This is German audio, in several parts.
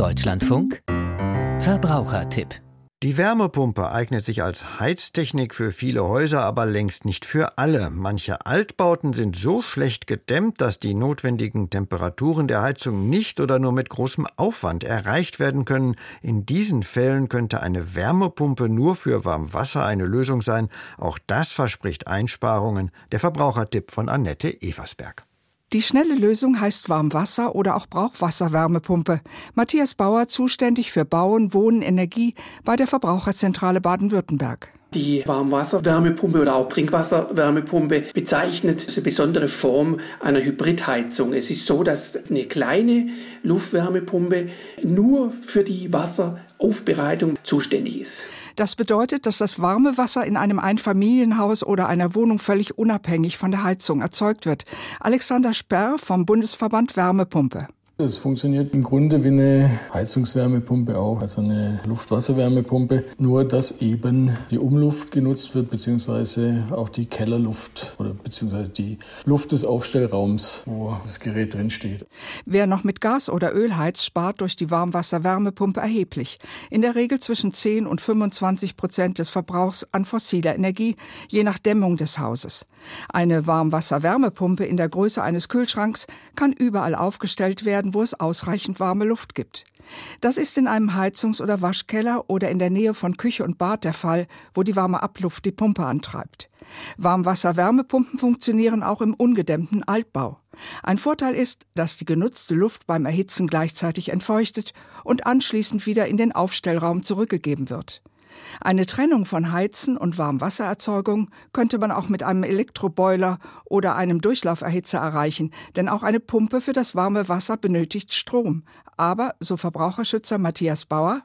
Deutschlandfunk Verbrauchertipp die Wärmepumpe eignet sich als Heiztechnik für viele Häuser, aber längst nicht für alle. Manche Altbauten sind so schlecht gedämmt, dass die notwendigen Temperaturen der Heizung nicht oder nur mit großem Aufwand erreicht werden können. In diesen Fällen könnte eine Wärmepumpe nur für Warmwasser eine Lösung sein. Auch das verspricht Einsparungen. Der Verbrauchertipp von Annette Eversberg. Die schnelle Lösung heißt Warmwasser oder auch Brauchwasserwärmepumpe. Matthias Bauer, zuständig für Bauen, Wohnen, Energie bei der Verbraucherzentrale Baden-Württemberg. Die Warmwasserwärmepumpe oder auch Trinkwasserwärmepumpe bezeichnet eine besondere Form einer Hybridheizung. Es ist so, dass eine kleine Luftwärmepumpe nur für die Wasseraufbereitung zuständig ist. Das bedeutet, dass das warme Wasser in einem Einfamilienhaus oder einer Wohnung völlig unabhängig von der Heizung erzeugt wird. Alexander Sperr vom Bundesverband Wärmepumpe. Es funktioniert im Grunde wie eine Heizungswärmepumpe auch, also eine Luftwasserwärmepumpe, nur dass eben die Umluft genutzt wird, beziehungsweise auch die Kellerluft oder beziehungsweise die Luft des Aufstellraums, wo das Gerät drin steht. Wer noch mit Gas oder Öl heizt, spart durch die Warmwasserwärmepumpe erheblich. In der Regel zwischen 10 und 25 Prozent des Verbrauchs an fossiler Energie, je nach Dämmung des Hauses. Eine Warmwasserwärmepumpe in der Größe eines Kühlschranks kann überall aufgestellt werden, wo es ausreichend warme Luft gibt. Das ist in einem Heizungs- oder Waschkeller oder in der Nähe von Küche und Bad der Fall, wo die warme Abluft die Pumpe antreibt. Warmwasser-Wärmepumpen funktionieren auch im ungedämmten Altbau. Ein Vorteil ist, dass die genutzte Luft beim Erhitzen gleichzeitig entfeuchtet und anschließend wieder in den Aufstellraum zurückgegeben wird. Eine Trennung von Heizen und Warmwassererzeugung könnte man auch mit einem Elektroboiler oder einem Durchlauferhitzer erreichen, denn auch eine Pumpe für das warme Wasser benötigt Strom. Aber, so Verbraucherschützer Matthias Bauer,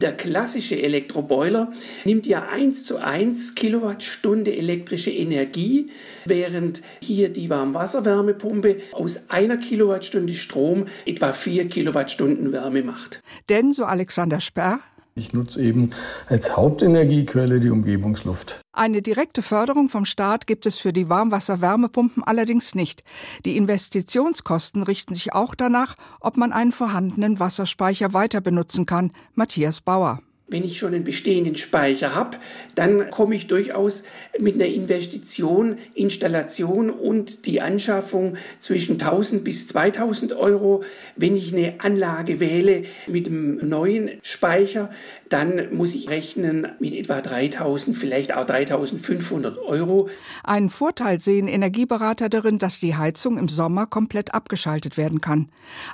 der klassische Elektroboiler nimmt ja 1 zu 1 Kilowattstunde elektrische Energie, während hier die Warmwasserwärmepumpe aus einer Kilowattstunde Strom etwa 4 Kilowattstunden Wärme macht. Denn, so Alexander Sperr, ich nutze eben als Hauptenergiequelle die Umgebungsluft. Eine direkte Förderung vom Staat gibt es für die Warmwasser-Wärmepumpen allerdings nicht. Die Investitionskosten richten sich auch danach, ob man einen vorhandenen Wasserspeicher weiter benutzen kann. Matthias Bauer. Wenn ich schon einen bestehenden Speicher habe, dann komme ich durchaus mit einer Investition, Installation und die Anschaffung zwischen 1000 bis 2000 Euro. Wenn ich eine Anlage wähle mit einem neuen Speicher, dann muss ich rechnen mit etwa 3000, vielleicht auch 3500 Euro. Einen Vorteil sehen Energieberater darin, dass die Heizung im Sommer komplett abgeschaltet werden kann.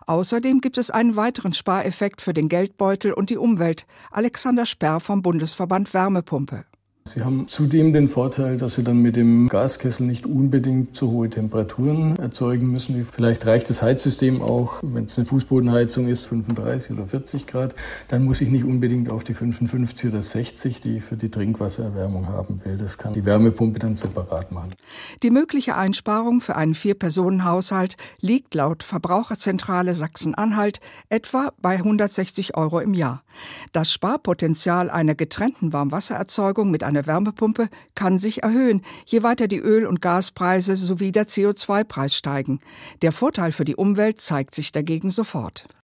Außerdem gibt es einen weiteren Spareffekt für den Geldbeutel und die Umwelt. Alex Alexander Sperr vom Bundesverband Wärmepumpe. Sie haben zudem den Vorteil, dass Sie dann mit dem Gaskessel nicht unbedingt zu hohe Temperaturen erzeugen müssen. Vielleicht reicht das Heizsystem auch, wenn es eine Fußbodenheizung ist, 35 oder 40 Grad, dann muss ich nicht unbedingt auf die 55 oder 60, die ich für die Trinkwassererwärmung haben will. Das kann die Wärmepumpe dann separat machen. Die mögliche Einsparung für einen Vier-Personen-Haushalt liegt laut Verbraucherzentrale Sachsen-Anhalt etwa bei 160 Euro im Jahr. Das Sparpotenzial einer getrennten Warmwassererzeugung mit eine Wärmepumpe kann sich erhöhen, je weiter die Öl- und Gaspreise sowie der CO2-Preis steigen. Der Vorteil für die Umwelt zeigt sich dagegen sofort.